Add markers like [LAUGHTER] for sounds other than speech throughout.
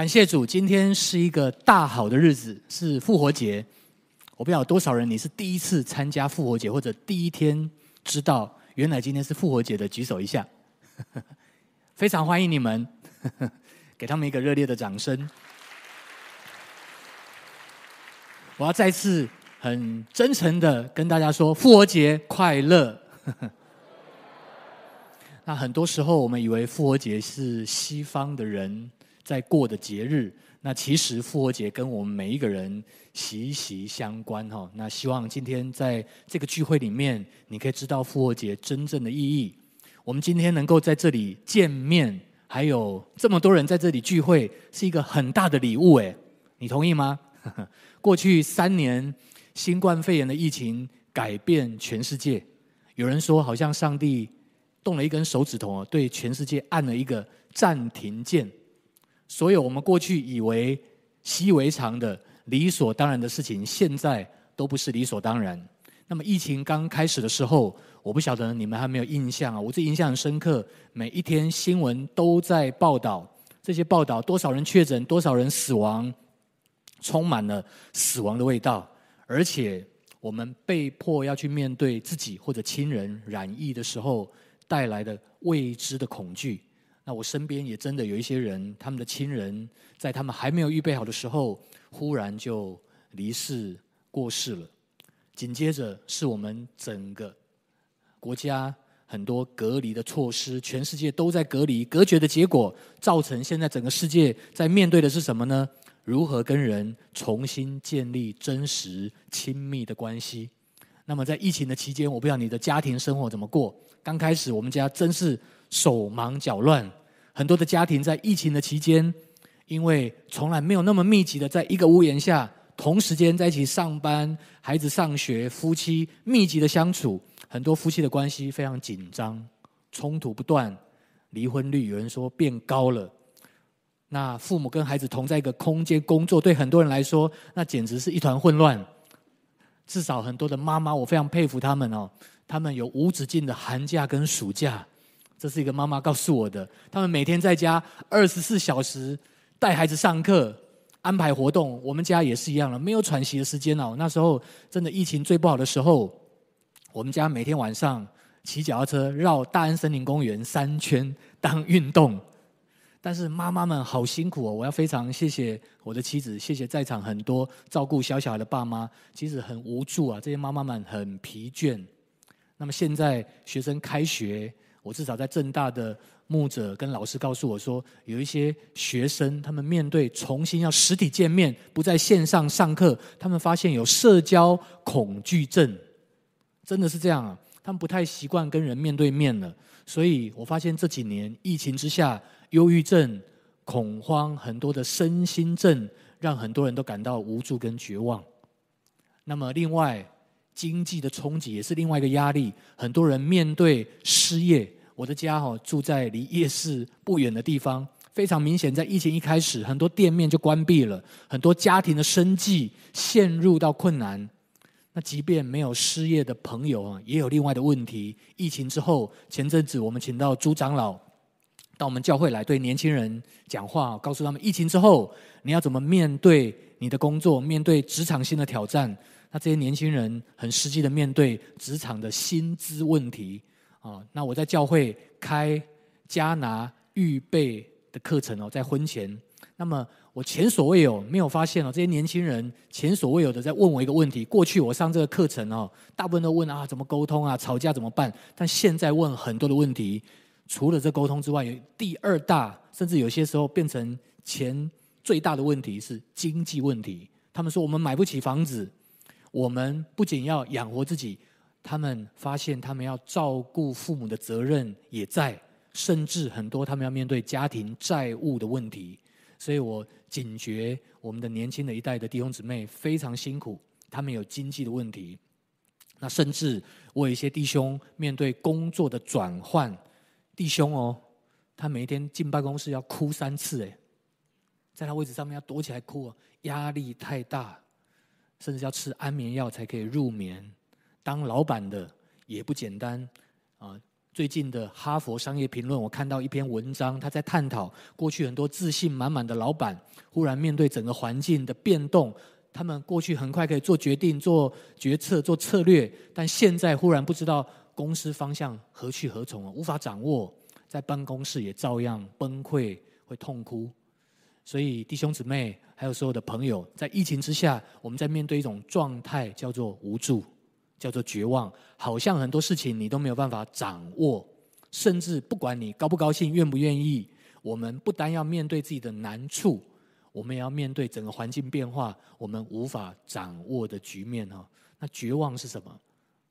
感谢主，今天是一个大好的日子，是复活节。我不知道多少人你是第一次参加复活节，或者第一天知道原来今天是复活节的，举手一下。[LAUGHS] 非常欢迎你们，[LAUGHS] 给他们一个热烈的掌声。我要再次很真诚的跟大家说，复活节快乐。[LAUGHS] 那很多时候我们以为复活节是西方的人在过的节日，那其实复活节跟我们每一个人息息相关哈。那希望今天在这个聚会里面，你可以知道复活节真正的意义。我们今天能够在这里见面，还有这么多人在这里聚会，是一个很大的礼物诶，你同意吗？[LAUGHS] 过去三年新冠肺炎的疫情改变全世界，有人说好像上帝动了一根手指头，对全世界按了一个暂停键。所有我们过去以为习以为常的理所当然的事情，现在都不是理所当然。那么疫情刚开始的时候，我不晓得你们还没有印象啊？我这印象很深刻，每一天新闻都在报道这些报道，多少人确诊，多少人死亡，充满了死亡的味道。而且我们被迫要去面对自己或者亲人染疫的时候带来的未知的恐惧。那我身边也真的有一些人，他们的亲人在他们还没有预备好的时候，忽然就离世过世了。紧接着是我们整个国家很多隔离的措施，全世界都在隔离、隔绝的结果，造成现在整个世界在面对的是什么呢？如何跟人重新建立真实亲密的关系？那么在疫情的期间，我不知道你的家庭生活怎么过。刚开始我们家真是手忙脚乱，很多的家庭在疫情的期间，因为从来没有那么密集的在一个屋檐下。同时间在一起上班，孩子上学，夫妻密集的相处，很多夫妻的关系非常紧张，冲突不断，离婚率有人说变高了。那父母跟孩子同在一个空间工作，对很多人来说，那简直是一团混乱。至少很多的妈妈，我非常佩服他们哦，他们有无止境的寒假跟暑假。这是一个妈妈告诉我的，他们每天在家二十四小时带孩子上课。安排活动，我们家也是一样了，没有喘息的时间哦。那时候真的疫情最不好的时候，我们家每天晚上骑脚踏车绕大安森林公园三圈当运动。但是妈妈们好辛苦哦，我要非常谢谢我的妻子，谢谢在场很多照顾小小孩的爸妈，其实很无助啊，这些妈妈们很疲倦。那么现在学生开学，我至少在正大的。牧者跟老师告诉我说，有一些学生，他们面对重新要实体见面，不在线上上课，他们发现有社交恐惧症，真的是这样啊！他们不太习惯跟人面对面了。所以我发现这几年疫情之下，忧郁症、恐慌，很多的身心症，让很多人都感到无助跟绝望。那么，另外经济的冲击也是另外一个压力，很多人面对失业。我的家哈住在离夜市不远的地方，非常明显，在疫情一开始，很多店面就关闭了，很多家庭的生计陷入到困难。那即便没有失业的朋友啊，也有另外的问题。疫情之后，前阵子我们请到朱长老到我们教会来，对年轻人讲话，告诉他们疫情之后你要怎么面对你的工作，面对职场新的挑战。那这些年轻人很实际的面对职场的薪资问题。啊，那我在教会开加拿预备的课程哦，在婚前，那么我前所未有没有发现哦，这些年轻人前所未有的在问我一个问题。过去我上这个课程哦，大部分都问啊，怎么沟通啊，吵架怎么办？但现在问很多的问题，除了这沟通之外，有第二大，甚至有些时候变成前最大的问题是经济问题。他们说我们买不起房子，我们不仅要养活自己。他们发现，他们要照顾父母的责任也在，甚至很多他们要面对家庭债务的问题。所以我警觉我们的年轻的一代的弟兄姊妹非常辛苦，他们有经济的问题。那甚至我有一些弟兄面对工作的转换，弟兄哦，他每天进办公室要哭三次，诶，在他位置上面要躲起来哭，压力太大，甚至要吃安眠药才可以入眠。当老板的也不简单啊！最近的《哈佛商业评论》，我看到一篇文章，他在探讨过去很多自信满满的老板，忽然面对整个环境的变动，他们过去很快可以做决定、做决策、做策略，但现在忽然不知道公司方向何去何从，无法掌握，在办公室也照样崩溃，会痛哭。所以弟兄姊妹，还有所有的朋友，在疫情之下，我们在面对一种状态，叫做无助。叫做绝望，好像很多事情你都没有办法掌握，甚至不管你高不高兴、愿不愿意，我们不单要面对自己的难处，我们也要面对整个环境变化，我们无法掌握的局面哈。那绝望是什么？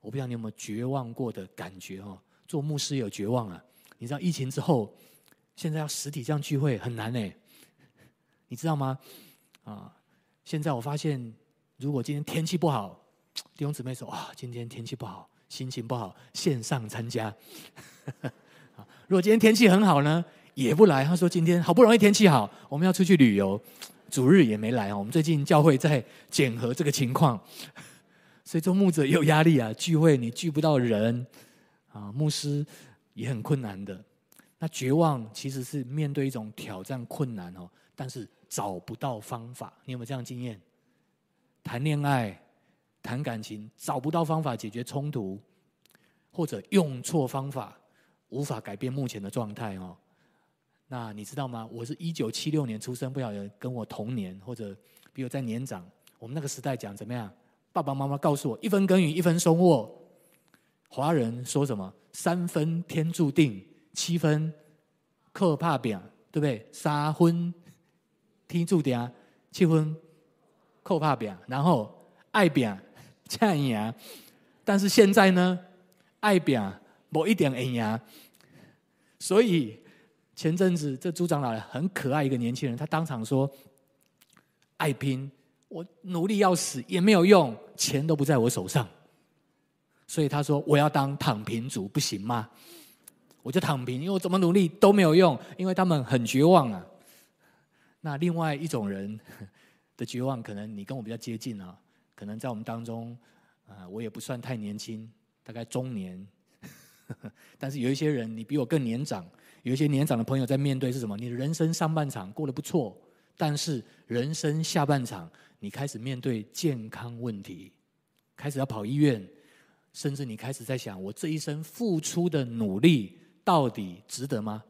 我不知道你有没有绝望过的感觉哈？做牧师有绝望啊！你知道疫情之后，现在要实体这样聚会很难呢，你知道吗？啊，现在我发现，如果今天天气不好。弟兄姊妹说：“哇，今天天气不好，心情不好，线上参加。[LAUGHS] 如果今天天气很好呢，也不来。他说今天好不容易天气好，我们要出去旅游，主日也没来啊。我们最近教会在检核这个情况，[LAUGHS] 所以做牧者也有压力啊。聚会你聚不到人啊，牧师也很困难的。那绝望其实是面对一种挑战困难哦，但是找不到方法。你有没有这样经验？谈恋爱。”谈感情找不到方法解决冲突，或者用错方法，无法改变目前的状态哦。那你知道吗？我是一九七六年出生，不晓得跟我同年或者比我再年长。我们那个时代讲怎么样？爸爸妈妈告诉我：一分耕耘一分收获。华人说什么？三分天注定，七分靠打拼，对不对？三分天注定，七分靠打拼，然后爱拼。这样，但是现在呢，爱拼某一点会赢，所以前阵子这朱长老很可爱一个年轻人，他当场说：“爱拼，我努力要死也没有用，钱都不在我手上。”所以他说：“我要当躺平族，不行吗？我就躺平，因为我怎么努力都没有用，因为他们很绝望啊。”那另外一种人 [LAUGHS] 的绝望，可能你跟我比较接近啊。可能在我们当中，啊，我也不算太年轻，大概中年。[LAUGHS] 但是有一些人，你比我更年长，有一些年长的朋友在面对是什么？你的人生上半场过得不错，但是人生下半场，你开始面对健康问题，开始要跑医院，甚至你开始在想：我这一生付出的努力到底值得吗？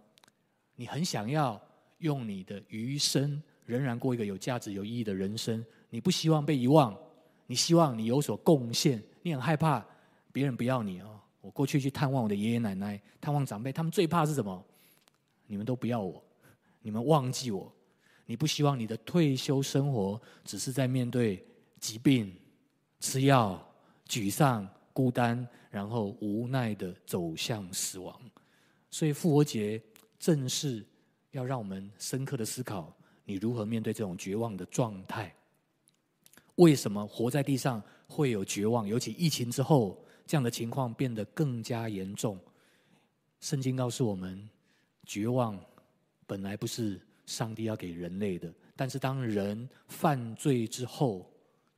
你很想要用你的余生仍然过一个有价值、有意义的人生，你不希望被遗忘。你希望你有所贡献，你很害怕别人不要你哦。我过去去探望我的爷爷奶奶，探望长辈，他们最怕是什么？你们都不要我，你们忘记我。你不希望你的退休生活只是在面对疾病、吃药、沮丧、孤单，然后无奈的走向死亡。所以复活节正是要让我们深刻的思考，你如何面对这种绝望的状态。为什么活在地上会有绝望？尤其疫情之后，这样的情况变得更加严重。圣经告诉我们，绝望本来不是上帝要给人类的，但是当人犯罪之后，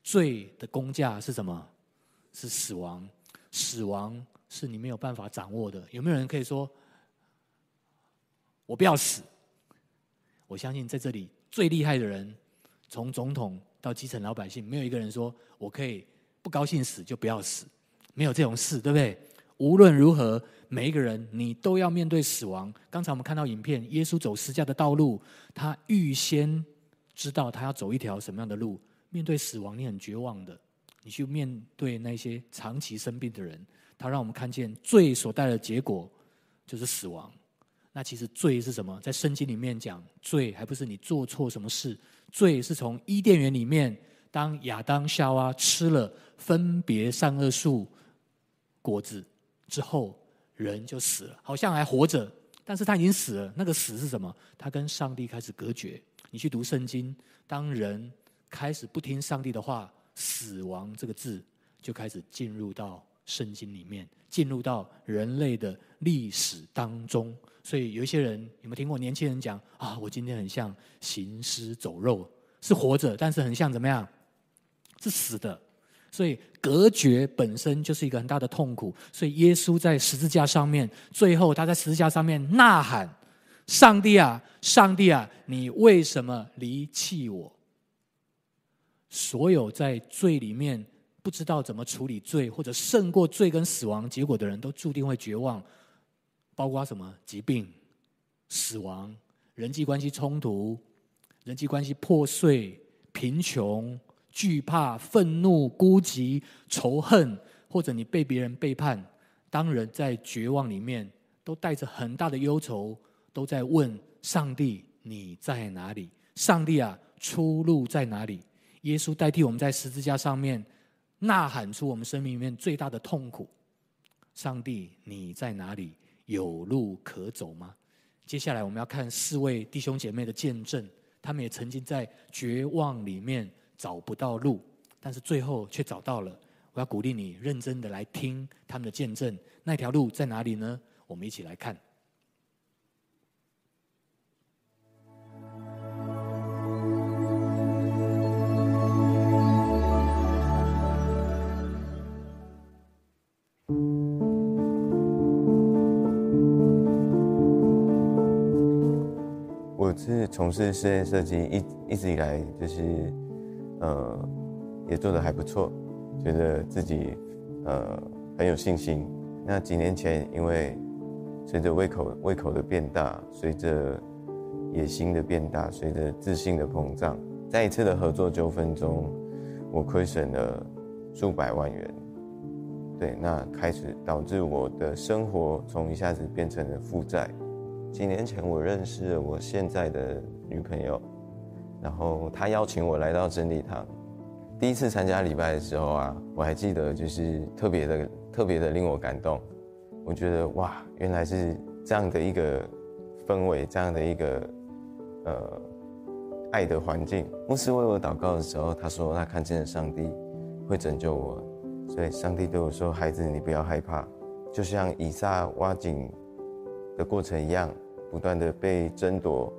罪的工价是什么？是死亡。死亡是你没有办法掌握的。有没有人可以说，我不要死？我相信在这里最厉害的人，从总统。到基层老百姓，没有一个人说我可以不高兴死就不要死，没有这种事，对不对？无论如何，每一个人你都要面对死亡。刚才我们看到影片，耶稣走十架的道路，他预先知道他要走一条什么样的路。面对死亡，你很绝望的，你去面对那些长期生病的人，他让我们看见罪所带来的结果就是死亡。那其实罪是什么？在圣经里面讲，罪还不是你做错什么事。罪是从伊甸园里面，当亚当夏娃吃了分别善恶树果子之后，人就死了，好像还活着，但是他已经死了。那个死是什么？他跟上帝开始隔绝。你去读圣经，当人开始不听上帝的话，死亡这个字就开始进入到圣经里面，进入到人类的历史当中。所以有一些人有没有听过年轻人讲啊？我今天很像行尸走肉，是活着，但是很像怎么样？是死的。所以隔绝本身就是一个很大的痛苦。所以耶稣在十字架上面，最后他在十字架上面呐喊：“上帝啊，上帝啊，你为什么离弃我？”所有在罪里面不知道怎么处理罪，或者胜过罪跟死亡结果的人，都注定会绝望。包括什么疾病、死亡、人际关系冲突、人际关系破碎、贫穷。惧怕、愤怒、孤寂、仇恨，或者你被别人背叛，当人在绝望里面，都带着很大的忧愁，都在问上帝：“你在哪里？”上帝啊，出路在哪里？耶稣代替我们在十字架上面呐喊出我们生命里面最大的痛苦：“上帝，你在哪里？有路可走吗？”接下来我们要看四位弟兄姐妹的见证，他们也曾经在绝望里面。找不到路，但是最后却找到了。我要鼓励你认真的来听他们的见证。那条路在哪里呢？我们一起来看。我是从事室内设计，一一直以来就是。呃，也做得还不错，觉得自己呃很有信心。那几年前，因为随着胃口胃口的变大，随着野心的变大，随着自信的膨胀，在一次的合作纠纷中，我亏损了数百万元。对，那开始导致我的生活从一下子变成了负债。几年前，我认识了我现在的女朋友。然后她邀请我来到真理堂，第一次参加礼拜的时候啊，我还记得就是特别的特别的令我感动。我觉得哇，原来是这样的一个氛围，这样的一个呃爱的环境。牧师为我祷告的时候，他说他看见了上帝会拯救我，所以上帝对我说：“孩子，你不要害怕，就像以撒挖井的过程一样，不断的被争夺，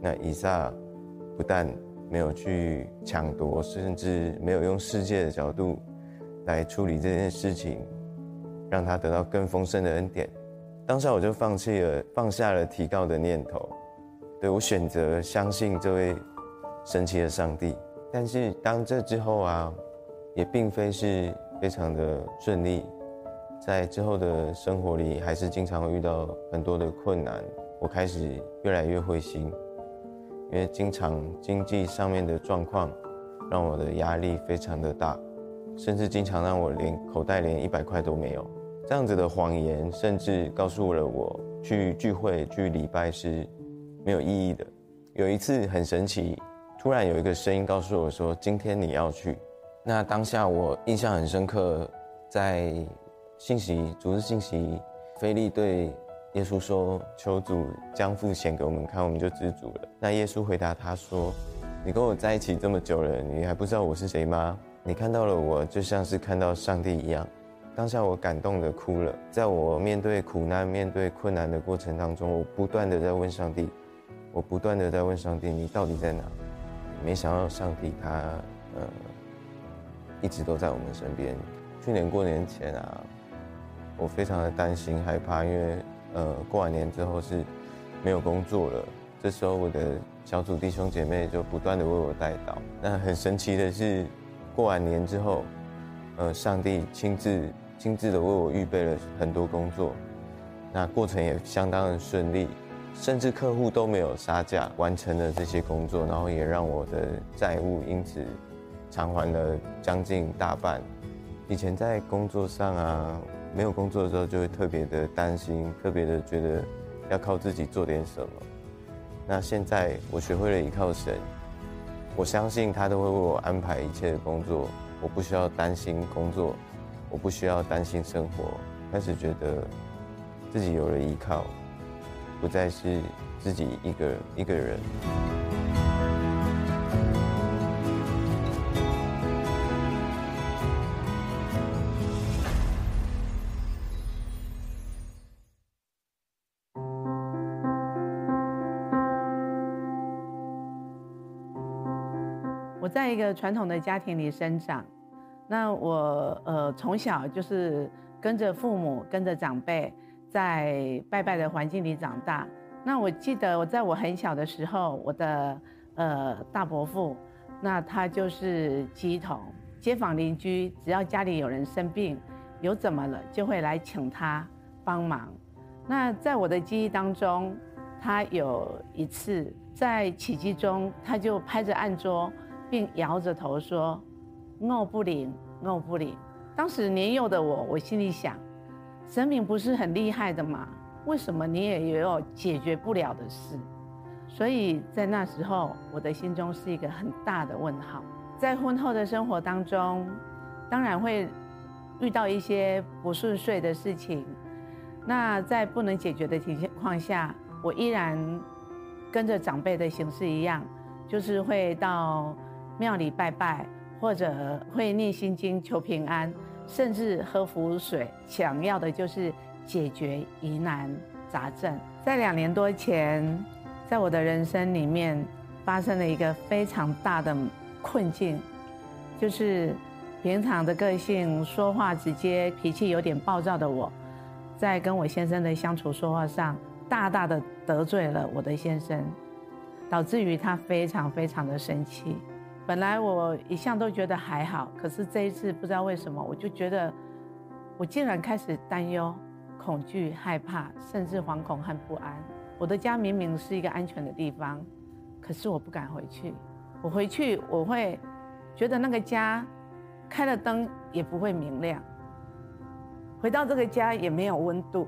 那以撒。”不但没有去抢夺，甚至没有用世界的角度来处理这件事情，让他得到更丰盛的恩典。当下我就放弃了，放下了提高的念头。对，我选择相信这位神奇的上帝。但是当这之后啊，也并非是非常的顺利，在之后的生活里，还是经常会遇到很多的困难。我开始越来越灰心。因为经常经济上面的状况，让我的压力非常的大，甚至经常让我连口袋连一百块都没有。这样子的谎言，甚至告诉了我去聚会、去礼拜是没有意义的。有一次很神奇，突然有一个声音告诉我说：“今天你要去。”那当下我印象很深刻，在信息、组织信息，腓利对。耶稣说：“求主将父显给我们看，我们就知足了。”那耶稣回答他说：“你跟我在一起这么久了，你还不知道我是谁吗？你看到了我，就像是看到上帝一样。”当下我感动的哭了。在我面对苦难、面对困难的过程当中，我不断的在问上帝，我不断的在问上帝：“你到底在哪？”没想到上帝他呃一直都在我们身边。去年过年前啊，我非常的担心害怕，因为。呃，过完年之后是没有工作了。这时候，我的小组弟兄姐妹就不断的为我代祷。那很神奇的是，过完年之后，呃，上帝亲自亲自的为我预备了很多工作。那过程也相当的顺利，甚至客户都没有杀价，完成了这些工作，然后也让我的债务因此偿还了将近大半。以前在工作上啊。没有工作的时候，就会特别的担心，特别的觉得要靠自己做点什么。那现在我学会了依靠神，我相信他都会为我安排一切的工作，我不需要担心工作，我不需要担心生活，开始觉得自己有了依靠，不再是自己一个一个人。在一个传统的家庭里生长，那我呃从小就是跟着父母、跟着长辈，在拜拜的环境里长大。那我记得我在我很小的时候，我的呃大伯父，那他就是乩童，街坊邻居只要家里有人生病，有怎么了，就会来请他帮忙。那在我的记忆当中，他有一次在起乩中，他就拍着案桌，并摇着头说。我不灵，我不灵。当时年幼的我，我心里想，神明不是很厉害的吗？为什么你也有解决不了的事？所以在那时候，我的心中是一个很大的问号。在婚后的生活当中，当然会遇到一些不顺遂的事情。那在不能解决的情况下，我依然跟着长辈的形式一样，就是会到庙里拜拜。或者会念心经求平安，甚至喝符水，想要的就是解决疑难杂症。在两年多前，在我的人生里面发生了一个非常大的困境，就是平常的个性说话直接、脾气有点暴躁的我，在跟我先生的相处说话上，大大的得罪了我的先生，导致于他非常非常的生气。本来我一向都觉得还好，可是这一次不知道为什么，我就觉得我竟然开始担忧、恐惧、害怕，甚至惶恐和不安。我的家明明是一个安全的地方，可是我不敢回去。我回去我会觉得那个家开了灯也不会明亮，回到这个家也没有温度。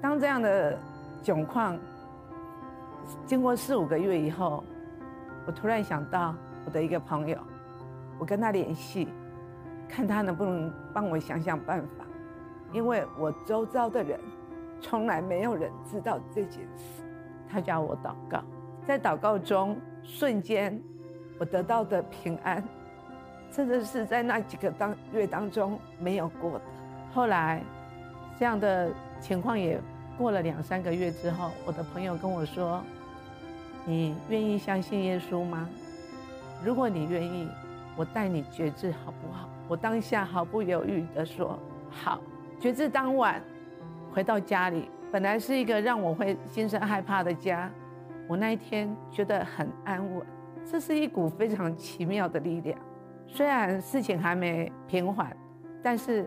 当这样的窘况经过四五个月以后，我突然想到。我的一个朋友，我跟他联系，看他能不能帮我想想办法，因为我周遭的人从来没有人知道这件事。他叫我祷告，在祷告中瞬间，我得到的平安，真的是在那几个当月当中没有过的。后来，这样的情况也过了两三个月之后，我的朋友跟我说：“你愿意相信耶稣吗？”如果你愿意，我带你觉知好不好？我当下毫不犹豫地说好。觉知当晚，回到家里，本来是一个让我会心生害怕的家，我那一天觉得很安稳。这是一股非常奇妙的力量。虽然事情还没平缓，但是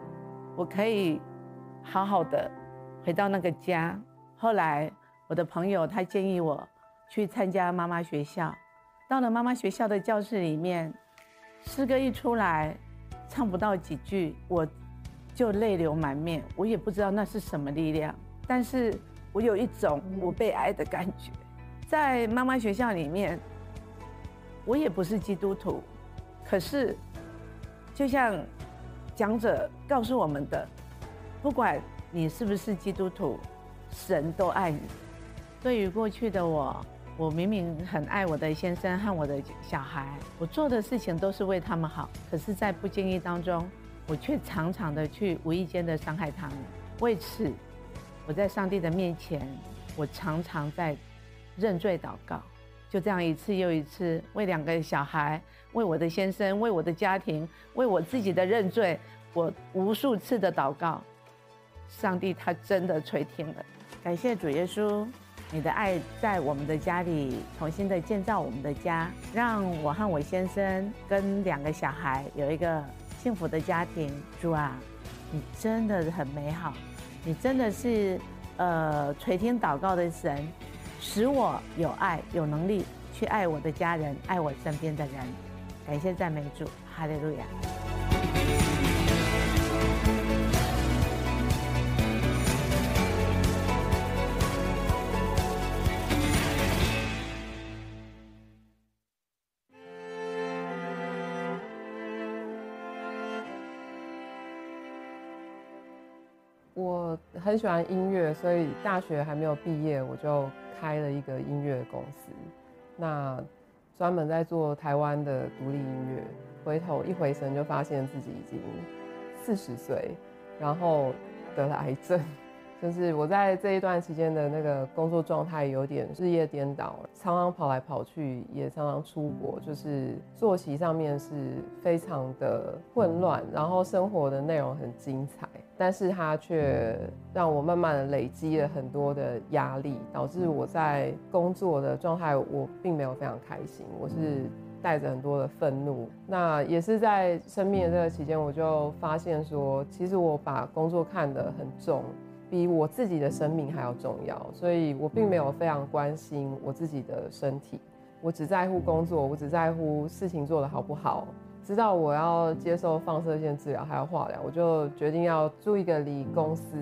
我可以好好的回到那个家。后来我的朋友他建议我去参加妈妈学校。到了妈妈学校的教室里面，诗歌一出来，唱不到几句，我就泪流满面。我也不知道那是什么力量，但是我有一种我被爱的感觉。在妈妈学校里面，我也不是基督徒，可是就像讲者告诉我们的，不管你是不是基督徒，神都爱你。对于过去的我。我明明很爱我的先生和我的小孩，我做的事情都是为他们好，可是，在不经意当中，我却常常的去无意间的伤害他们。为此，我在上帝的面前，我常常在认罪祷告。就这样一次又一次，为两个小孩，为我的先生，为我的家庭，为我自己的认罪，我无数次的祷告，上帝他真的垂听了。感谢主耶稣。你的爱在我们的家里重新的建造我们的家，让我和我先生跟两个小孩有一个幸福的家庭。主啊，你真的很美好，你真的是呃垂听祷告的神，使我有爱有能力去爱我的家人，爱我身边的人。感谢赞美主，哈利路亚。很喜欢音乐，所以大学还没有毕业，我就开了一个音乐公司，那专门在做台湾的独立音乐。回头一回神，就发现自己已经四十岁，然后得了癌症，就是我在这一段期间的那个工作状态有点日夜颠倒，常常跑来跑去，也常常出国，就是作息上面是非常的混乱，然后生活的内容很精彩，但是它却让我慢慢的累积了很多的压力，导致我在工作的状态我并没有非常开心，我是带着很多的愤怒。那也是在生病的这个期间，我就发现说，其实我把工作看得很重。比我自己的生命还要重要，所以我并没有非常关心我自己的身体，我只在乎工作，我只在乎事情做得好不好。知道我要接受放射线治疗还有化疗，我就决定要住一个离公司，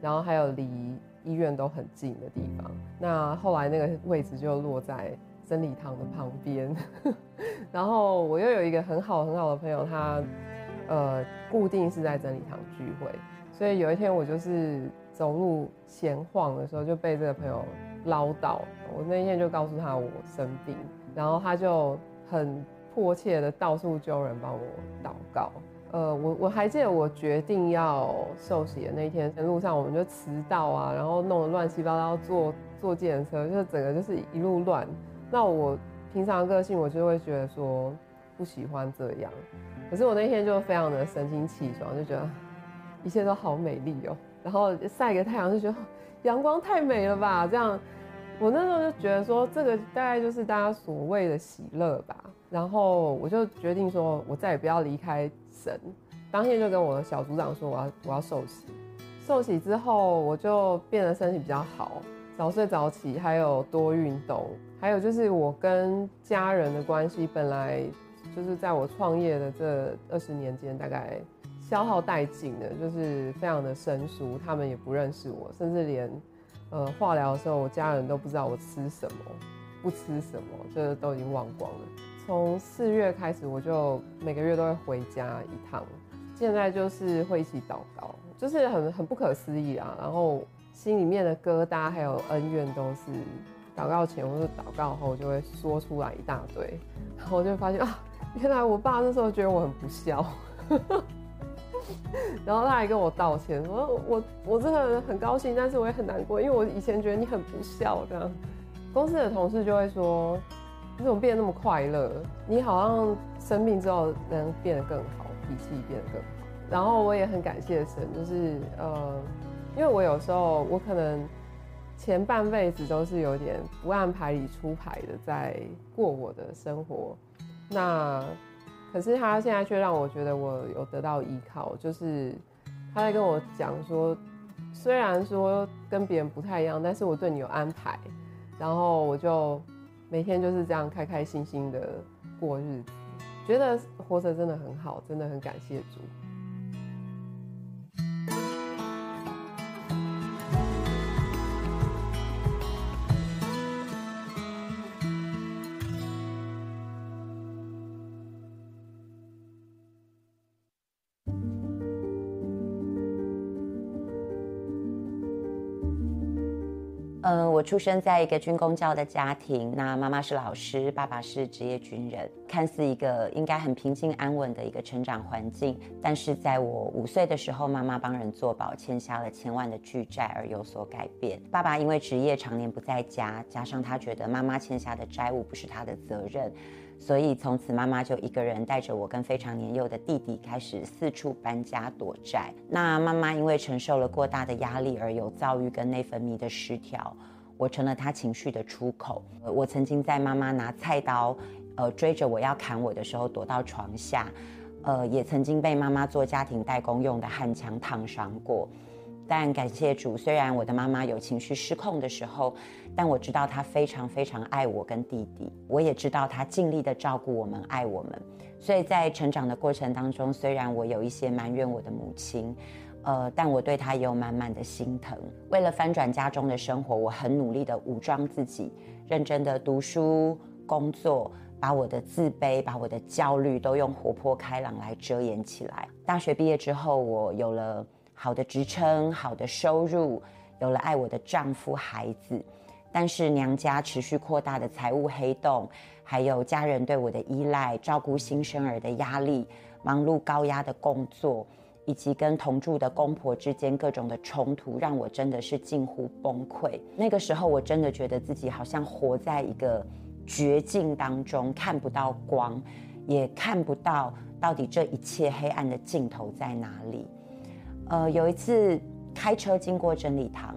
然后还有离医院都很近的地方。那后来那个位置就落在真理堂的旁边，[LAUGHS] 然后我又有一个很好很好的朋友，他呃固定是在真理堂聚会。所以有一天我就是走路闲晃的时候就被这个朋友唠叨，我那天就告诉他我生病，然后他就很迫切的到处揪人帮我祷告。呃，我我还记得我决定要受洗的那一天，路上我们就迟到啊，然后弄得乱七八糟，坐坐计程车，就整个就是一路乱。那我平常个性我就会觉得说不喜欢这样，可是我那天就非常的神清气爽，就觉得。一切都好美丽哦，然后晒个太阳就觉得阳光太美了吧？这样，我那时候就觉得说，这个大概就是大家所谓的喜乐吧。然后我就决定说，我再也不要离开神。当天就跟我的小组长说，我要我要受洗。受洗之后，我就变得身体比较好，早睡早起，还有多运动，还有就是我跟家人的关系，本来就是在我创业的这二十年间，大概。消耗殆尽的，就是非常的生疏，他们也不认识我，甚至连呃化疗的时候，我家人都不知道我吃什么，不吃什么，就是都已经忘光了。从四月开始，我就每个月都会回家一趟，现在就是会一起祷告，就是很很不可思议啊。然后心里面的疙瘩还有恩怨都是祷告前或者祷告后就会说出来一大堆，然后我就发现啊，原来我爸那时候觉得我很不孝。[LAUGHS] 然后他还跟我道歉，说我我真的很高兴，但是我也很难过，因为我以前觉得你很不孝这样。公司的同事就会说，你怎么变得那么快乐？你好像生病之后能变得更好，脾气变得更好。然后我也很感谢神，就是呃，因为我有时候我可能前半辈子都是有点不按牌理出牌的在过我的生活，那。可是他现在却让我觉得我有得到依靠，就是他在跟我讲说，虽然说跟别人不太一样，但是我对你有安排，然后我就每天就是这样开开心心的过日子，觉得活着真的很好，真的很感谢主。出生在一个军公教的家庭，那妈妈是老师，爸爸是职业军人，看似一个应该很平静安稳的一个成长环境。但是在我五岁的时候，妈妈帮人做保，欠下了千万的巨债而有所改变。爸爸因为职业常年不在家，加上他觉得妈妈欠下的债务不是他的责任。所以从此，妈妈就一个人带着我跟非常年幼的弟弟，开始四处搬家躲债。那妈妈因为承受了过大的压力，而有躁郁跟内分泌的失调，我成了他情绪的出口。我曾经在妈妈拿菜刀，呃，追着我要砍我的时候，躲到床下。呃，也曾经被妈妈做家庭代工用的焊枪烫伤过。但感谢主，虽然我的妈妈有情绪失控的时候，但我知道她非常非常爱我跟弟弟。我也知道她尽力的照顾我们，爱我们。所以在成长的过程当中，虽然我有一些埋怨我的母亲，呃，但我对他也有满满的心疼。为了翻转家中的生活，我很努力的武装自己，认真的读书、工作，把我的自卑、把我的焦虑都用活泼开朗来遮掩起来。大学毕业之后，我有了。好的职称，好的收入，有了爱我的丈夫、孩子，但是娘家持续扩大的财务黑洞，还有家人对我的依赖，照顾新生儿的压力，忙碌高压的工作，以及跟同住的公婆之间各种的冲突，让我真的是近乎崩溃。那个时候，我真的觉得自己好像活在一个绝境当中，看不到光，也看不到到底这一切黑暗的尽头在哪里。呃，有一次开车经过真理堂，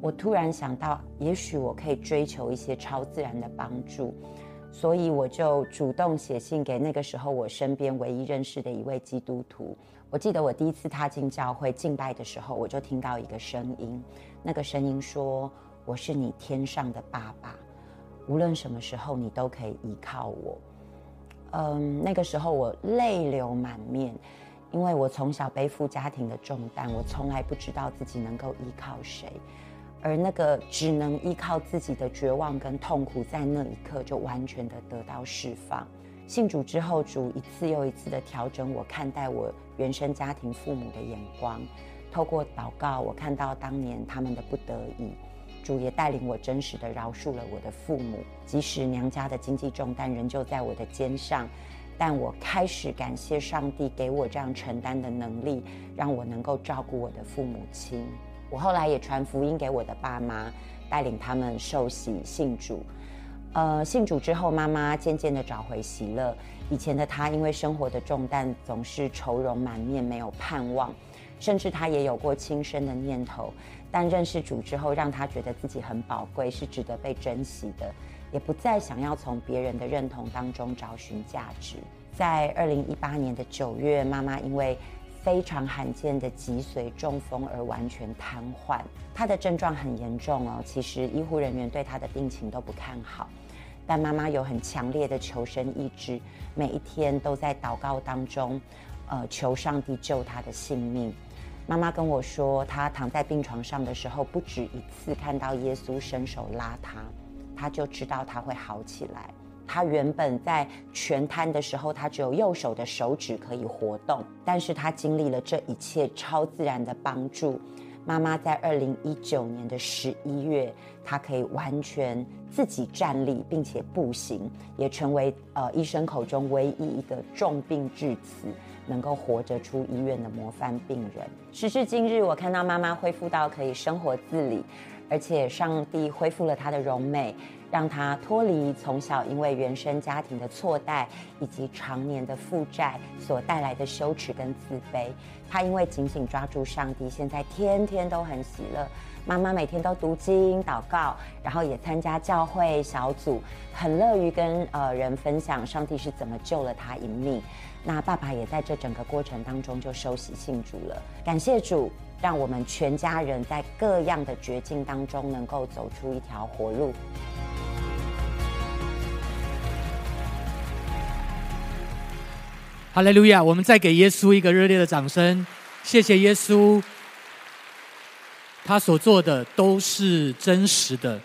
我突然想到，也许我可以追求一些超自然的帮助。所以我就主动写信给那个时候我身边唯一认识的一位基督徒。我记得我第一次踏进教会敬拜的时候，我就听到一个声音，那个声音说：“我是你天上的爸爸，无论什么时候你都可以依靠我。”嗯，那个时候我泪流满面，因为我从小背负家庭的重担，我从来不知道自己能够依靠谁。而那个只能依靠自己的绝望跟痛苦，在那一刻就完全的得到释放。信主之后，主一次又一次的调整我看待我原生家庭父母的眼光。透过祷告，我看到当年他们的不得已，主也带领我真实的饶恕了我的父母。即使娘家的经济重担仍旧在我的肩上，但我开始感谢上帝给我这样承担的能力，让我能够照顾我的父母亲。我后来也传福音给我的爸妈，带领他们受洗信主。呃，信主之后，妈妈渐渐的找回喜乐。以前的她因为生活的重担，总是愁容满面，没有盼望，甚至她也有过轻生的念头。但认识主之后，让她觉得自己很宝贵，是值得被珍惜的，也不再想要从别人的认同当中找寻价值。在二零一八年的九月，妈妈因为非常罕见的脊髓中风而完全瘫痪，他的症状很严重哦。其实医护人员对他的病情都不看好，但妈妈有很强烈的求生意志，每一天都在祷告当中，呃，求上帝救他的性命。妈妈跟我说，她躺在病床上的时候，不止一次看到耶稣伸手拉她，她就知道她会好起来。他原本在全瘫的时候，他只有右手的手指可以活动，但是他经历了这一切超自然的帮助。妈妈在二零一九年的十一月，他可以完全自己站立，并且步行，也成为呃医生口中唯一一个重病至此能够活着出医院的模范病人。时至今日，我看到妈妈恢复到可以生活自理，而且上帝恢复了她的容美。让他脱离从小因为原生家庭的错待以及常年的负债所带来的羞耻跟自卑。他因为紧紧抓住上帝，现在天天都很喜乐。妈妈每天都读经祷告，然后也参加教会小组，很乐于跟呃人分享上帝是怎么救了他一命。那爸爸也在这整个过程当中就收洗信主了。感谢主，让我们全家人在各样的绝境当中能够走出一条活路。哈利路亚！我们再给耶稣一个热烈的掌声，谢谢耶稣，他所做的都是真实的。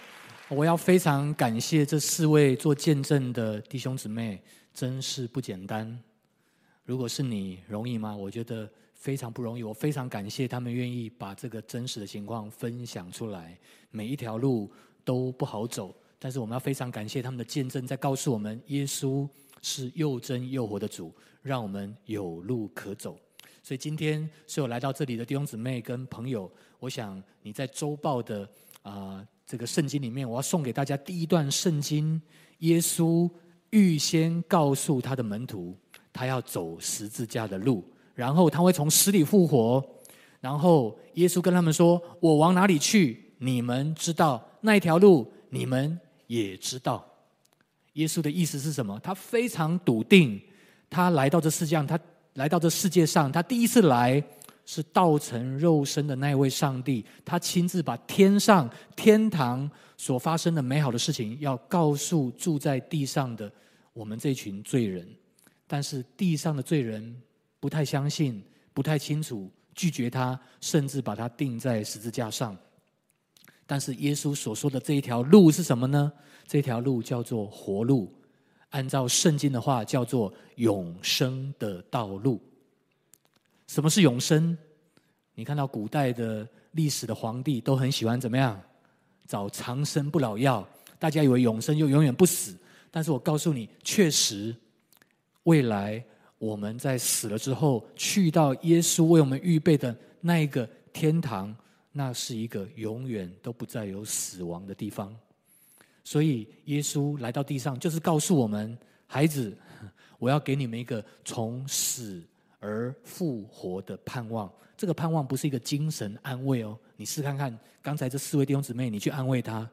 我要非常感谢这四位做见证的弟兄姊妹，真是不简单。如果是你，容易吗？我觉得非常不容易。我非常感谢他们愿意把这个真实的情况分享出来。每一条路都不好走，但是我们要非常感谢他们的见证，在告诉我们耶稣是又真又活的主。让我们有路可走，所以今天所有来到这里的弟兄姊妹跟朋友，我想你在周报的啊、这个圣经里面，我要送给大家第一段圣经：耶稣预先告诉他的门徒，他要走十字架的路，然后他会从死里复活，然后耶稣跟他们说：“我往哪里去，你们知道；那一条路，你们也知道。”耶稣的意思是什么？他非常笃定。他来到这世界上，他来到这世界上，他第一次来是道成肉身的那位上帝，他亲自把天上天堂所发生的美好的事情，要告诉住在地上的我们这群罪人。但是地上的罪人不太相信，不太清楚，拒绝他，甚至把他钉在十字架上。但是耶稣所说的这一条路是什么呢？这条路叫做活路。按照圣经的话，叫做永生的道路。什么是永生？你看到古代的历史的皇帝都很喜欢怎么样？找长生不老药，大家以为永生就永远不死。但是我告诉你，确实，未来我们在死了之后，去到耶稣为我们预备的那一个天堂，那是一个永远都不再有死亡的地方。所以，耶稣来到地上，就是告诉我们：孩子，我要给你们一个从死而复活的盼望。这个盼望不是一个精神安慰哦。你试看看，刚才这四位弟兄姊妹，你去安慰他，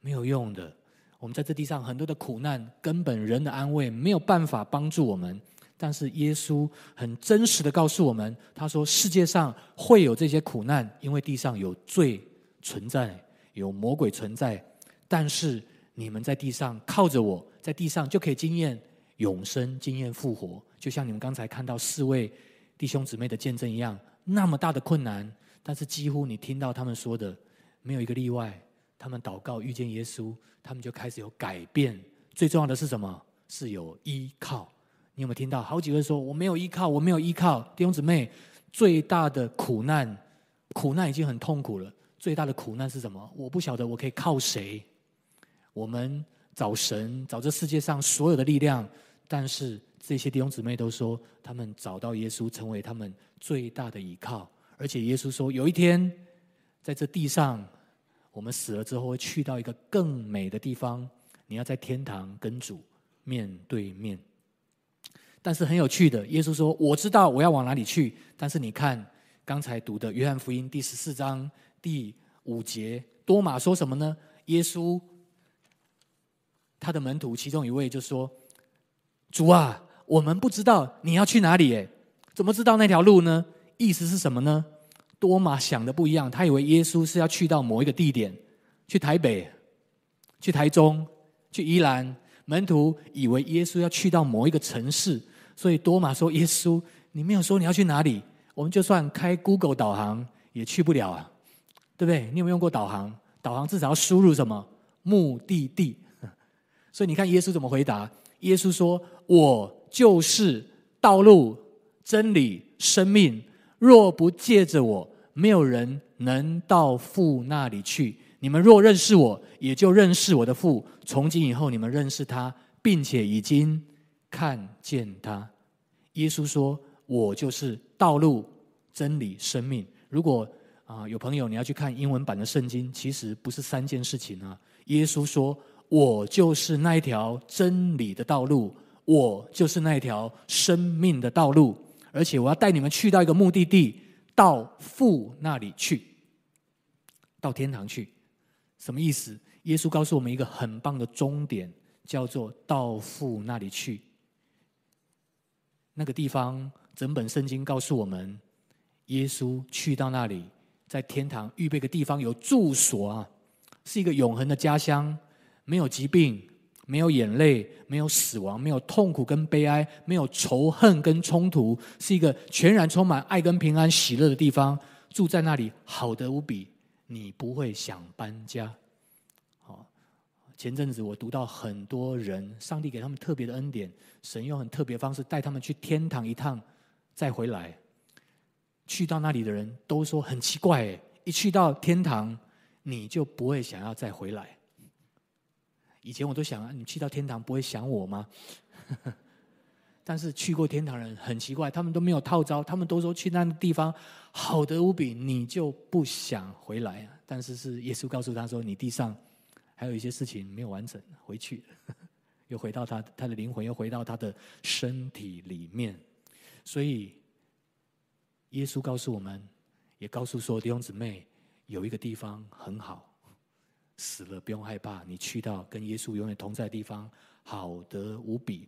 没有用的。我们在这地上很多的苦难，根本人的安慰没有办法帮助我们。但是耶稣很真实的告诉我们，他说：“世界上会有这些苦难，因为地上有罪存在，有魔鬼存在。但是你们在地上靠着我，在地上就可以经验永生，经验复活。就像你们刚才看到四位弟兄姊妹的见证一样，那么大的困难，但是几乎你听到他们说的，没有一个例外。他们祷告遇见耶稣，他们就开始有改变。最重要的是什么？是有依靠。”你有没有听到好几个人说，我没有依靠，我没有依靠。弟兄姊妹，最大的苦难，苦难已经很痛苦了。最大的苦难是什么？我不晓得我可以靠谁。我们找神，找这世界上所有的力量，但是这些弟兄姊妹都说，他们找到耶稣，成为他们最大的依靠。而且耶稣说，有一天在这地上，我们死了之后会去到一个更美的地方。你要在天堂跟主面对面。但是很有趣的，耶稣说：“我知道我要往哪里去。”但是你看刚才读的《约翰福音》第十四章第五节，多马说什么呢？耶稣他的门徒其中一位就说：“主啊，我们不知道你要去哪里，诶，怎么知道那条路呢？”意思是什么呢？多马想的不一样，他以为耶稣是要去到某一个地点，去台北、去台中、去宜兰。门徒以为耶稣要去到某一个城市。所以多马说：“耶稣，你没有说你要去哪里，我们就算开 Google 导航也去不了啊，对不对？你有没有用过导航？导航至少要输入什么目的地？[LAUGHS] 所以你看耶稣怎么回答？耶稣说：‘我就是道路、真理、生命。若不借着我，没有人能到父那里去。你们若认识我，也就认识我的父。从今以后，你们认识他，并且已经。’”看见他，耶稣说：“我就是道路、真理、生命。”如果啊、有朋友你要去看英文版的圣经，其实不是三件事情啊。耶稣说：“我就是那一条真理的道路，我就是那一条生命的道路，而且我要带你们去到一个目的地，到父那里去，到天堂去。什么意思？耶稣告诉我们一个很棒的终点，叫做到父那里去。”那个地方，整本圣经告诉我们，耶稣去到那里，在天堂预备个地方有住所啊，是一个永恒的家乡，没有疾病，没有眼泪，没有死亡，没有痛苦跟悲哀，没有仇恨跟冲突，是一个全然充满爱跟平安、喜乐的地方。住在那里，好得无比，你不会想搬家。前阵子我读到很多人，上帝给他们特别的恩典，神用很特别的方式带他们去天堂一趟，再回来。去到那里的人都说很奇怪，一去到天堂，你就不会想要再回来。以前我都想，你去到天堂不会想我吗？[LAUGHS] 但是去过天堂人很奇怪，他们都没有套招，他们都说去那个地方好得无比，你就不想回来。但是是耶稣告诉他说，你地上。还有一些事情没有完成，回去 [LAUGHS] 又回到他他的灵魂，又回到他的身体里面。所以，耶稣告诉我们，也告诉所有弟兄姊妹，有一个地方很好，死了不用害怕，你去到跟耶稣永远同在的地方，好的无比。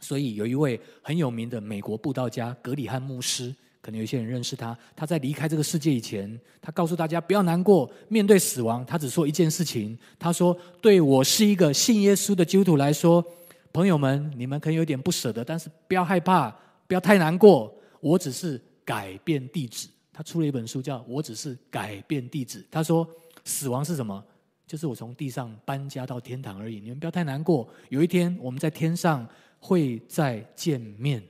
所以，有一位很有名的美国布道家格里汉牧师。可能有些人认识他。他在离开这个世界以前，他告诉大家不要难过，面对死亡，他只说一件事情。他说：“对我是一个信耶稣的基督徒来说，朋友们，你们可能有点不舍得，但是不要害怕，不要太难过。我只是改变地址。”他出了一本书，叫《我只是改变地址》。他说：“死亡是什么？就是我从地上搬家到天堂而已。你们不要太难过，有一天我们在天上会再见面。”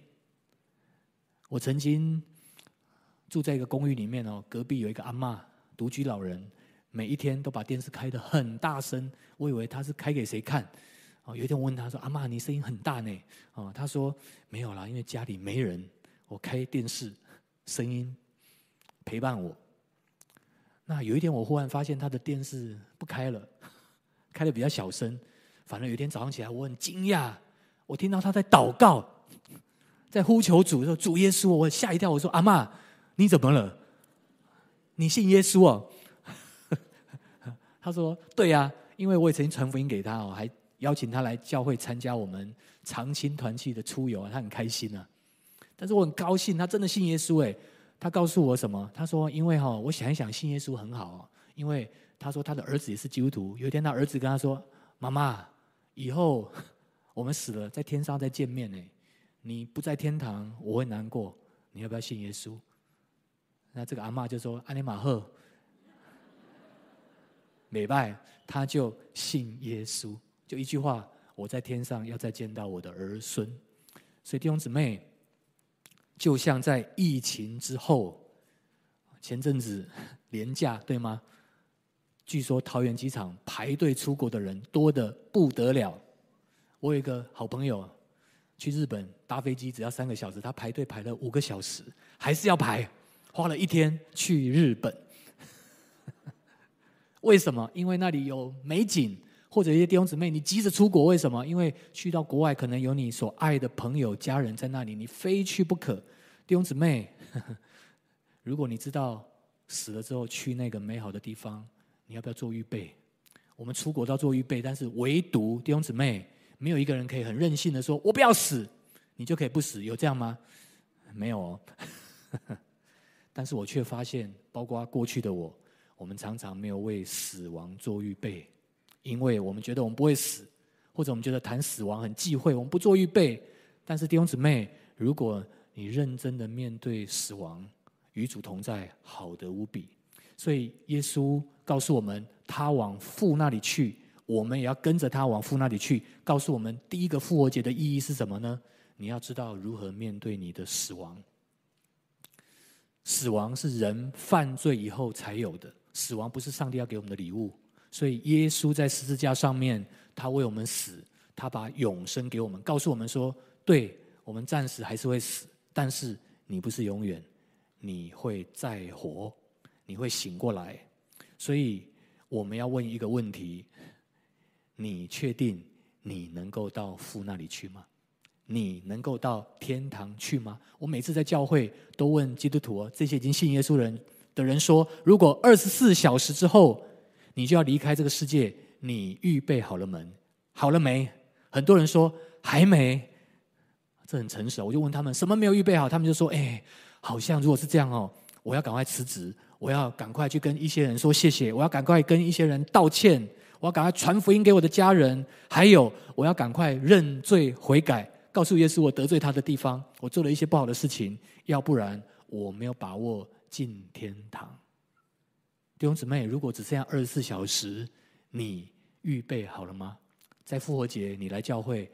我曾经。住在一个公寓里面哦，隔壁有一个阿嬷，独居老人，每一天都把电视开得很大声，我以为他是开给谁看，哦，有一天我问他说：“阿嬷，你声音很大呢？”哦，他说：“没有啦，因为家里没人，我开电视，声音陪伴我。”那有一天我忽然发现他的电视不开了，[LAUGHS] 开得比较小声。反正有一天早上起来，我很惊讶，我听到他在祷告，在呼求主说：“主耶稣！”我吓一跳，我说：“阿嬷，你怎么了？你信耶稣哦？” [LAUGHS] 他说：“对呀，因为我也曾经传福音给他哦，还邀请他来教会参加我们长青团契的出游，他很开心啊。但是我很高兴，他真的信耶稣哎。他告诉我什么？他说：因为哈，我想一想，信耶稣很好，因为他说他的儿子也是基督徒。有一天，他儿子跟他说：妈妈，以后 [LAUGHS] 我们死了在天上再见面呢。你不在天堂，我会难过。你要不要信耶稣？那这个阿嬷就说：阿尼玛赫。礼拜，他就信耶稣，就一句话：我在天上要再见到我的儿孙。所以弟兄姊妹，就像在疫情之后，前阵子连假对吗？据说桃园机场排队出国的人多的不得了。我有一个好朋友去日本搭飞机只要三个小时，他排队排了五个小时，还是要排，花了一天去日本。[LAUGHS] 为什么？因为那里有美景，或者一些弟兄姊妹，你急着出国，为什么？因为去到国外，可能有你所爱的朋友、家人在那里，你非去不可。弟兄姊妹，[LAUGHS] 如果你知道死了之后去那个美好的地方，你要不要做预备？我们出国都要做预备，但是唯独弟兄姊妹，没有一个人可以很任性的说：“我不要死，你就可以不死。”有这样吗？没有哦。[LAUGHS] 但是我却发现，包括过去的我。我们常常没有为死亡做预备，因为我们觉得我们不会死，或者我们觉得谈死亡很忌讳，我们不做预备。但是弟兄姊妹，如果你认真的面对死亡，与主同在，好的无比。所以耶稣告诉我们，他往父那里去，我们也要跟着他往父那里去。告诉我们，第一个复活节的意义是什么呢？你要知道如何面对你的死亡。死亡是人犯罪以后才有的。死亡不是上帝要给我们的礼物，所以耶稣在十字架上面，他为我们死，他把永生给我们，告诉我们说：对，我们暂时还是会死，但是你不是永远，你会再活，你会醒过来。所以我们要问一个问题：你确定你能够到父那里去吗？你能够到天堂去吗？我每次在教会都问基督徒，这些已经信耶稣人。的人说：“如果二十四小时之后你就要离开这个世界，你预备好了门？好了没？”很多人说：“还没。”这很诚实。我就问他们：“什么没有预备好？”他们就说：“哎，好像如果是这样哦，我要赶快辞职，我要赶快去跟一些人说谢谢，我要赶快跟一些人道歉，我要赶快传福音给我的家人，还有我要赶快认罪悔改，告诉耶稣我得罪他的地方，我做了一些不好的事情，要不然我没有把握。”进天堂，弟兄姊妹，如果只剩下二十四小时，你预备好了吗？在复活节，你来教会，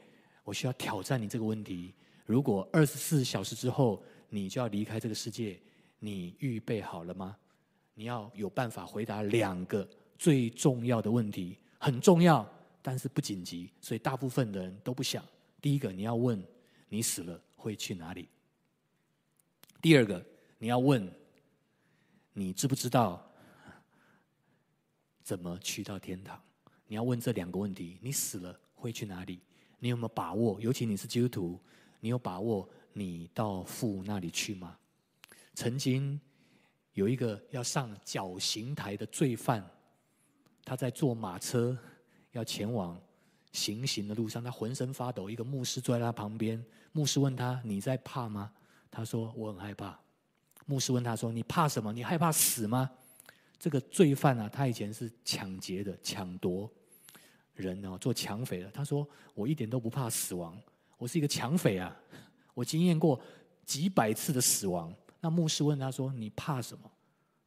我需要挑战你这个问题：如果二十四小时之后你就要离开这个世界，你预备好了吗？你要有办法回答两个最重要的问题，很重要，但是不紧急，所以大部分的人都不想。第一个，你要问你死了会去哪里？第二个，你要问。你知不知道怎么去到天堂？你要问这两个问题：你死了会去哪里？你有没有把握？尤其你是基督徒，你有把握你到父那里去吗？曾经有一个要上绞刑台的罪犯，他在坐马车要前往行刑的路上，他浑身发抖。一个牧师坐在他旁边，牧师问他：“你在怕吗？”他说：“我很害怕。”牧师问他说：“你怕什么？你害怕死吗？”这个罪犯啊，他以前是抢劫的、抢夺人哦，做抢匪的。他说：“我一点都不怕死亡，我是一个抢匪啊，我经验过几百次的死亡。”那牧师问他说：“你怕什么？”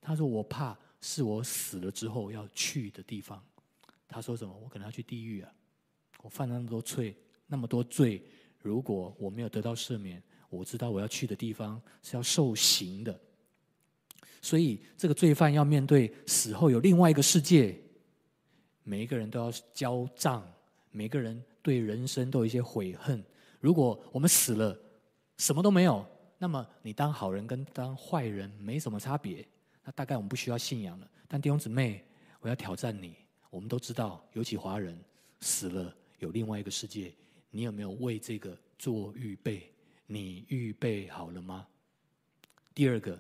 他说：“我怕是我死了之后要去的地方。”他说什么？我可能要去地狱啊！我犯了那么多罪，那么多罪，如果我没有得到赦免。我知道我要去的地方是要受刑的，所以这个罪犯要面对死后有另外一个世界，每一个人都要交账，每个人对人生都有一些悔恨。如果我们死了，什么都没有，那么你当好人跟当坏人没什么差别，那大概我们不需要信仰了。但弟兄姊妹，我要挑战你。我们都知道，尤其华人死了有另外一个世界，你有没有为这个做预备？你预备好了吗？第二个，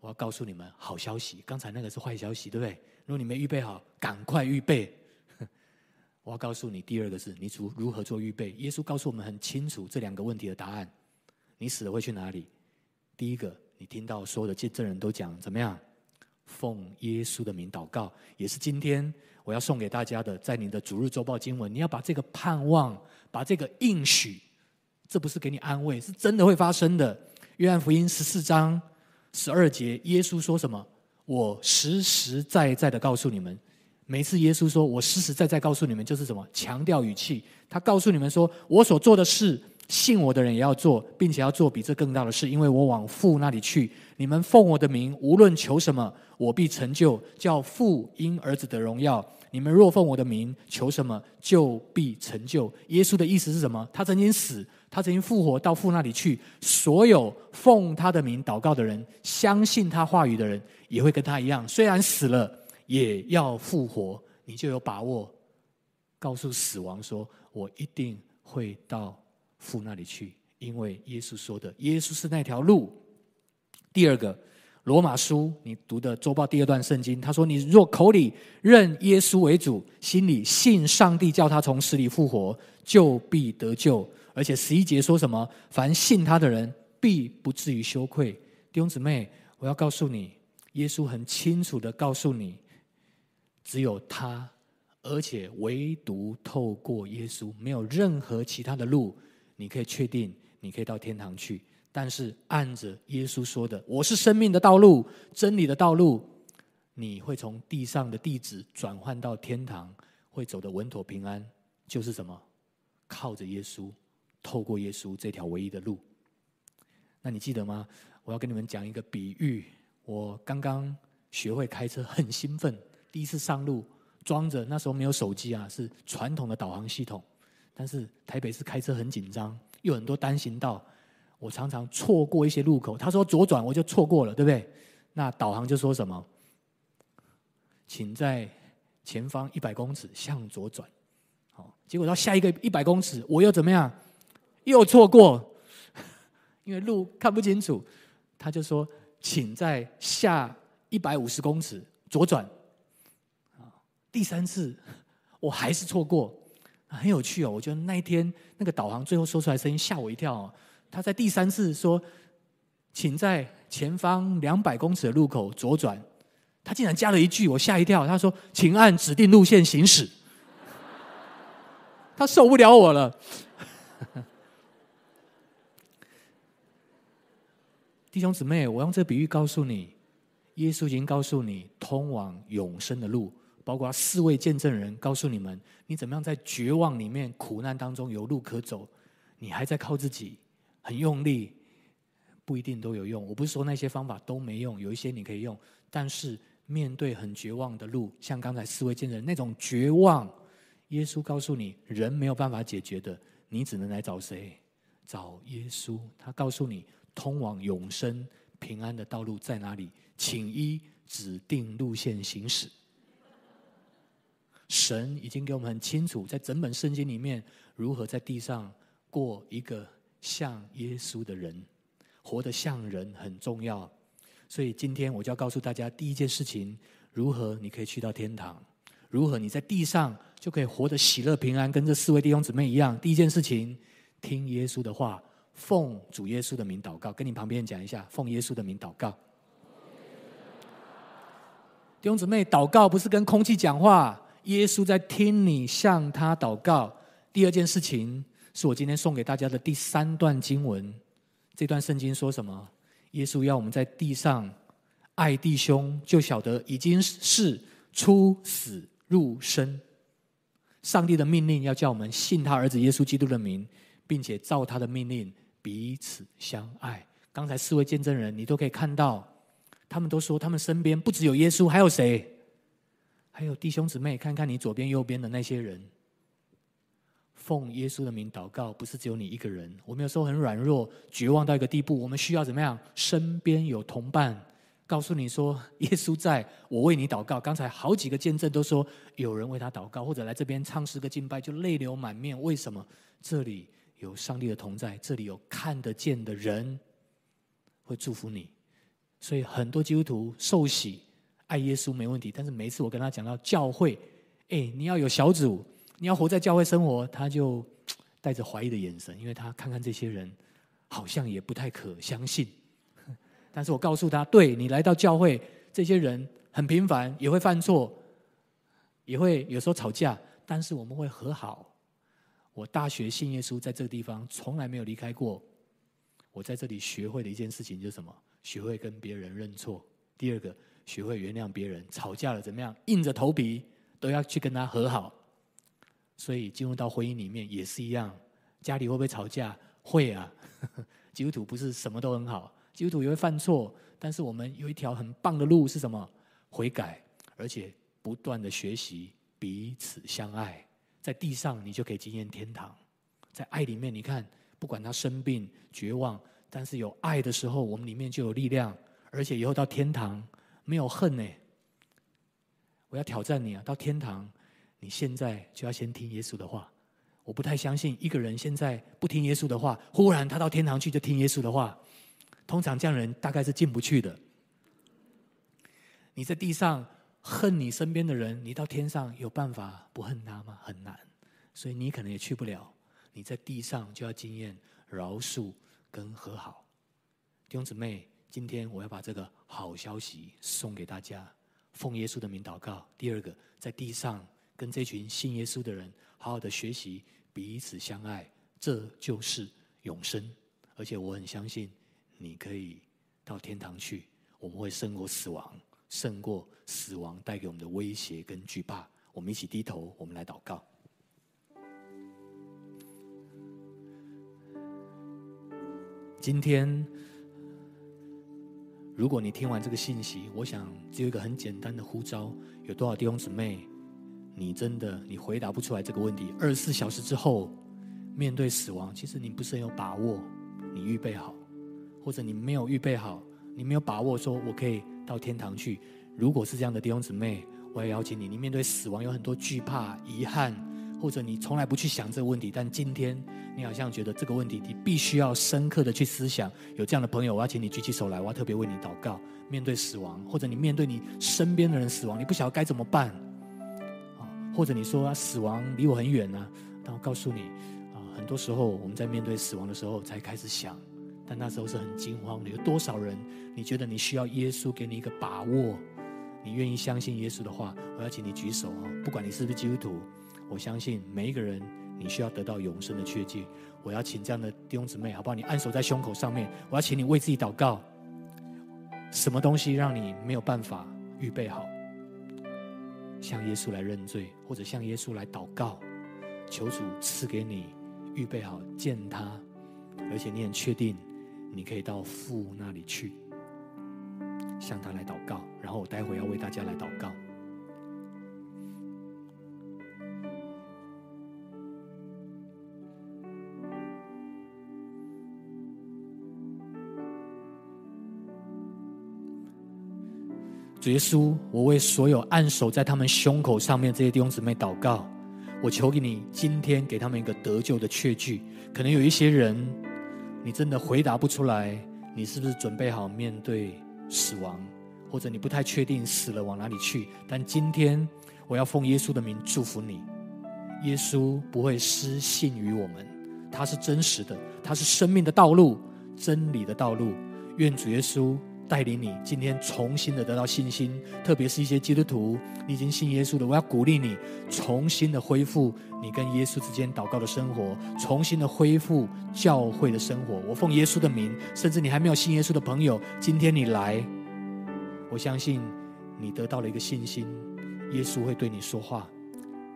我要告诉你们好消息。刚才那个是坏消息，对不对？如果你没预备好，赶快预备。我要告诉你，第二个是你如如何做预备。耶稣告诉我们很清楚这两个问题的答案。你死了会去哪里？第一个，你听到所有的见证人都讲怎么样？奉耶稣的名祷告，也是今天我要送给大家的，在你的主日周报经文，你要把这个盼望，把这个应许，这不是给你安慰，是真的会发生的。约翰福音十四章十二节，耶稣说什么？我实实在在的告诉你们，每次耶稣说我实实在在告诉你们，就是什么？强调语气，他告诉你们说，我所做的事。信我的人也要做，并且要做比这更大的事，因为我往父那里去。你们奉我的名，无论求什么，我必成就，叫父因儿子的荣耀。你们若奉我的名求什么，就必成就。耶稣的意思是什么？他曾经死，他曾经复活，到父那里去。所有奉他的名祷告的人，相信他话语的人，也会跟他一样，虽然死了，也要复活。你就有把握，告诉死亡说：“我一定会到。”父那里去，因为耶稣说的，耶稣是那条路。第二个，罗马书，你读的周报第二段圣经，他说：“你若口里认耶稣为主，心里信上帝叫他从死里复活，就必得救。”而且十一节说什么？凡信他的人，必不至于羞愧。弟兄姊妹，我要告诉你，耶稣很清楚的告诉你，只有他，而且唯独透过耶稣，没有任何其他的路。你可以确定，你可以到天堂去，但是按着耶稣说的，我是生命的道路、真理的道路，你会从地上的地址转换到天堂，会走得稳妥平安，就是什么？靠着耶稣，透过耶稣这条唯一的路。那你记得吗？我要跟你们讲一个比喻。我刚刚学会开车，很兴奋，第一次上路，装着那时候没有手机啊，是传统的导航系统。但是台北市开车很紧张，又很多单行道，我常常错过一些路口。他说左转，我就错过了，对不对？那导航就说什么？请在前方一百公尺向左转。好，结果到下一个一百公尺，我又怎么样？又错过，[LAUGHS] 因为路看不清楚。他就说，请在下一百五十公尺左转。第三次 [LAUGHS] 我还是错过。很有趣哦，我觉得那一天那个导航最后说出来声音吓我一跳哦。他在第三次说，请在前方两百公尺的路口左转，他竟然加了一句，我吓一跳。他说，请按指定路线行驶。[LAUGHS] 他受不了我了。[LAUGHS] 弟兄姊妹，我用这比喻告诉你，耶稣已经告诉你通往永生的路。包括四位见证人告诉你们，你怎么样在绝望里面、苦难当中有路可走？你还在靠自己，很用力，不一定都有用。我不是说那些方法都没用，有一些你可以用。但是面对很绝望的路，像刚才四位见证人那种绝望，耶稣告诉你，人没有办法解决的，你只能来找谁？找耶稣。他告诉你，通往永生平安的道路在哪里？请依指定路线行驶。神已经给我们很清楚，在整本圣经里面，如何在地上过一个像耶稣的人，活得像人很重要。所以今天我就要告诉大家，第一件事情，如何你可以去到天堂，如何你在地上就可以活得喜乐平安，跟这四位弟兄姊妹一样。第一件事情，听耶稣的话，奉主耶稣的名祷告。跟你旁边人讲一下，奉耶稣的名祷告。弟兄姊妹，祷告不是跟空气讲话。耶稣在听你向他祷告。第二件事情是我今天送给大家的第三段经文。这段圣经说什么？耶稣要我们在地上爱弟兄，就晓得已经是出死入生。上帝的命令要叫我们信他儿子耶稣基督的名，并且照他的命令彼此相爱。刚才四位见证人，你都可以看到，他们都说他们身边不只有耶稣，还有谁？还有弟兄姊妹，看看你左边、右边的那些人，奉耶稣的名祷告，不是只有你一个人。我们有时候很软弱、绝望到一个地步，我们需要怎么样？身边有同伴，告诉你说耶稣在，我为你祷告。刚才好几个见证都说有人为他祷告，或者来这边唱诗歌敬拜就泪流满面。为什么？这里有上帝的同在，这里有看得见的人会祝福你。所以很多基督徒受洗爱耶稣没问题，但是每一次我跟他讲到教会，哎，你要有小组。你要活在教会生活，他就 [TSK] 带着怀疑的眼神，因为他看看这些人，好像也不太可相信。[LAUGHS] 但是我告诉他，对，你来到教会，这些人很平凡，也会犯错，也会有时候吵架，但是我们会和好。我大学信耶稣，在这个地方从来没有离开过。我在这里学会的一件事情就是什么？学会跟别人认错。第二个，学会原谅别人。吵架了怎么样？硬着头皮都要去跟他和好。所以进入到婚姻里面也是一样，家里会不会吵架？会啊。[LAUGHS] 基督徒不是什么都很好，基督徒也会犯错，但是我们有一条很棒的路是什么？悔改，而且不断的学习彼此相爱。在地上你就可以经验天堂，在爱里面，你看，不管他生病绝望，但是有爱的时候，我们里面就有力量，而且以后到天堂没有恨呢。我要挑战你啊，到天堂。你现在就要先听耶稣的话，我不太相信一个人现在不听耶稣的话，忽然他到天堂去就听耶稣的话，通常这样人大概是进不去的。你在地上恨你身边的人，你到天上有办法不恨他吗？很难，所以你可能也去不了。你在地上就要经验饶恕跟和好。弟兄姊妹，今天我要把这个好消息送给大家，奉耶稣的名祷告。第二个，在地上。跟这群信耶稣的人好好的学习，彼此相爱，这就是永生。而且我很相信，你可以到天堂去。我们会胜过死亡，胜过死亡带给我们的威胁跟惧怕。我们一起低头，我们来祷告。今天，如果你听完这个信息，我想只有一个很简单的呼召：有多少弟兄姊妹？你真的你回答不出来这个问题。二十四小时之后面对死亡，其实你不是很有把握，你预备好，或者你没有预备好，你没有把握说我可以到天堂去。如果是这样的弟兄姊妹，我也邀请你，你面对死亡有很多惧怕、遗憾，或者你从来不去想这个问题，但今天你好像觉得这个问题你必须要深刻的去思想。有这样的朋友，我要请你举起手来，我要特别为你祷告。面对死亡，或者你面对你身边的人死亡，你不晓得该怎么办。啊或者你说，死亡离我很远呢？但我告诉你啊，很多时候我们在面对死亡的时候才开始想，但那时候是很惊慌的。有多少人你觉得你需要耶稣给你一个把握？你愿意相信耶稣的话？我要请你举手啊！不管你是不是基督徒，我相信每一个人你需要得到永生的确据。我要请这样的弟兄姊妹，好不好？你按手在胸口上面，我要请你为自己祷告。什么东西让你没有办法预备好？向耶稣来认罪，或者向耶稣来祷告，求主赐给你预备好见他，而且你很确定你可以到父那里去，向他来祷告。然后我待会要为大家来祷告。主耶稣，我为所有按手在他们胸口上面这些弟兄姊妹祷告，我求给你今天给他们一个得救的确据。可能有一些人，你真的回答不出来，你是不是准备好面对死亡，或者你不太确定死了往哪里去？但今天我要奉耶稣的名祝福你，耶稣不会失信于我们，他是真实的，他是生命的道路，真理的道路。愿主耶稣。带领你今天重新的得到信心，特别是一些基督徒，你已经信耶稣的，我要鼓励你重新的恢复你跟耶稣之间祷告的生活，重新的恢复教会的生活。我奉耶稣的名，甚至你还没有信耶稣的朋友，今天你来，我相信你得到了一个信心，耶稣会对你说话，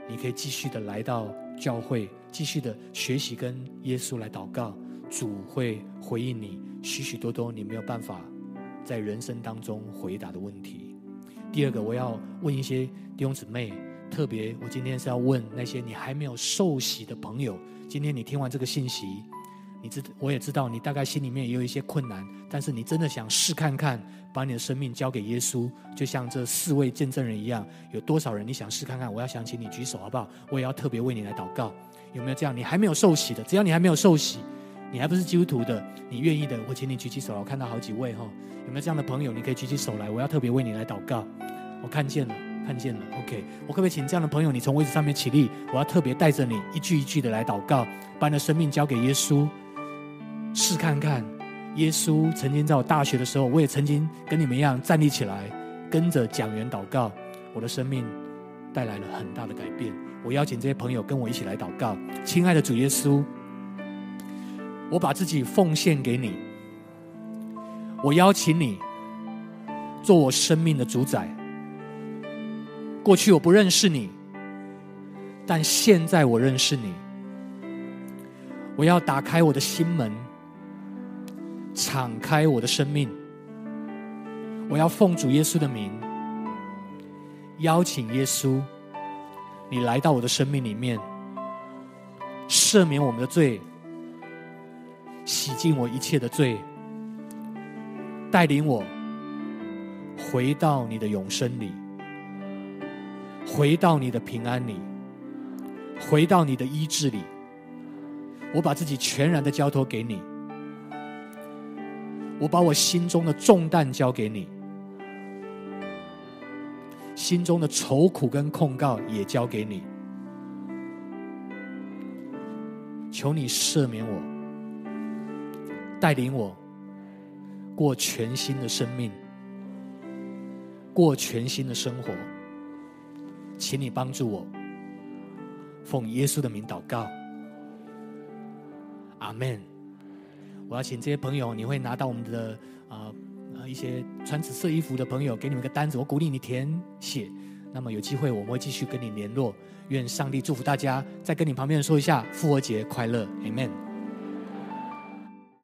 你可以继续的来到教会，继续的学习跟耶稣来祷告，主会回应你许许多多你没有办法。在人生当中回答的问题。第二个，我要问一些弟兄姊妹，特别，我今天是要问那些你还没有受洗的朋友。今天你听完这个信息，你知我也知道你大概心里面也有一些困难，但是你真的想试看看，把你的生命交给耶稣，就像这四位见证人一样。有多少人你想试看看？我要想请你举手好不好？我也要特别为你来祷告。有没有这样？你还没有受洗的，只要你还没有受洗，你还不是基督徒的，你愿意的，我请你举起手来。我看到好几位哈，有没有这样的朋友？你可以举起手来，我要特别为你来祷告。我看见了。看见了，OK，我可不可以请这样的朋友，你从位置上面起立？我要特别带着你一句一句的来祷告，把你的生命交给耶稣，试看看。耶稣曾经在我大学的时候，我也曾经跟你们一样站立起来，跟着讲员祷告，我的生命带来了很大的改变。我邀请这些朋友跟我一起来祷告，亲爱的主耶稣，我把自己奉献给你，我邀请你做我生命的主宰。过去我不认识你，但现在我认识你。我要打开我的心门，敞开我的生命。我要奉主耶稣的名，邀请耶稣，你来到我的生命里面，赦免我们的罪，洗净我一切的罪，带领我回到你的永生里。回到你的平安里，回到你的医治里，我把自己全然的交托给你，我把我心中的重担交给你，心中的愁苦跟控告也交给你，求你赦免我，带领我过全新的生命，过全新的生活。请你帮助我，奉耶稣的名祷告，阿门。我要请这些朋友，你会拿到我们的啊、呃、一些穿紫色衣服的朋友，给你们个单子，我鼓励你填写。那么有机会我们会继续跟你联络。愿上帝祝福大家。再跟你旁边说一下，复活节快乐，阿门。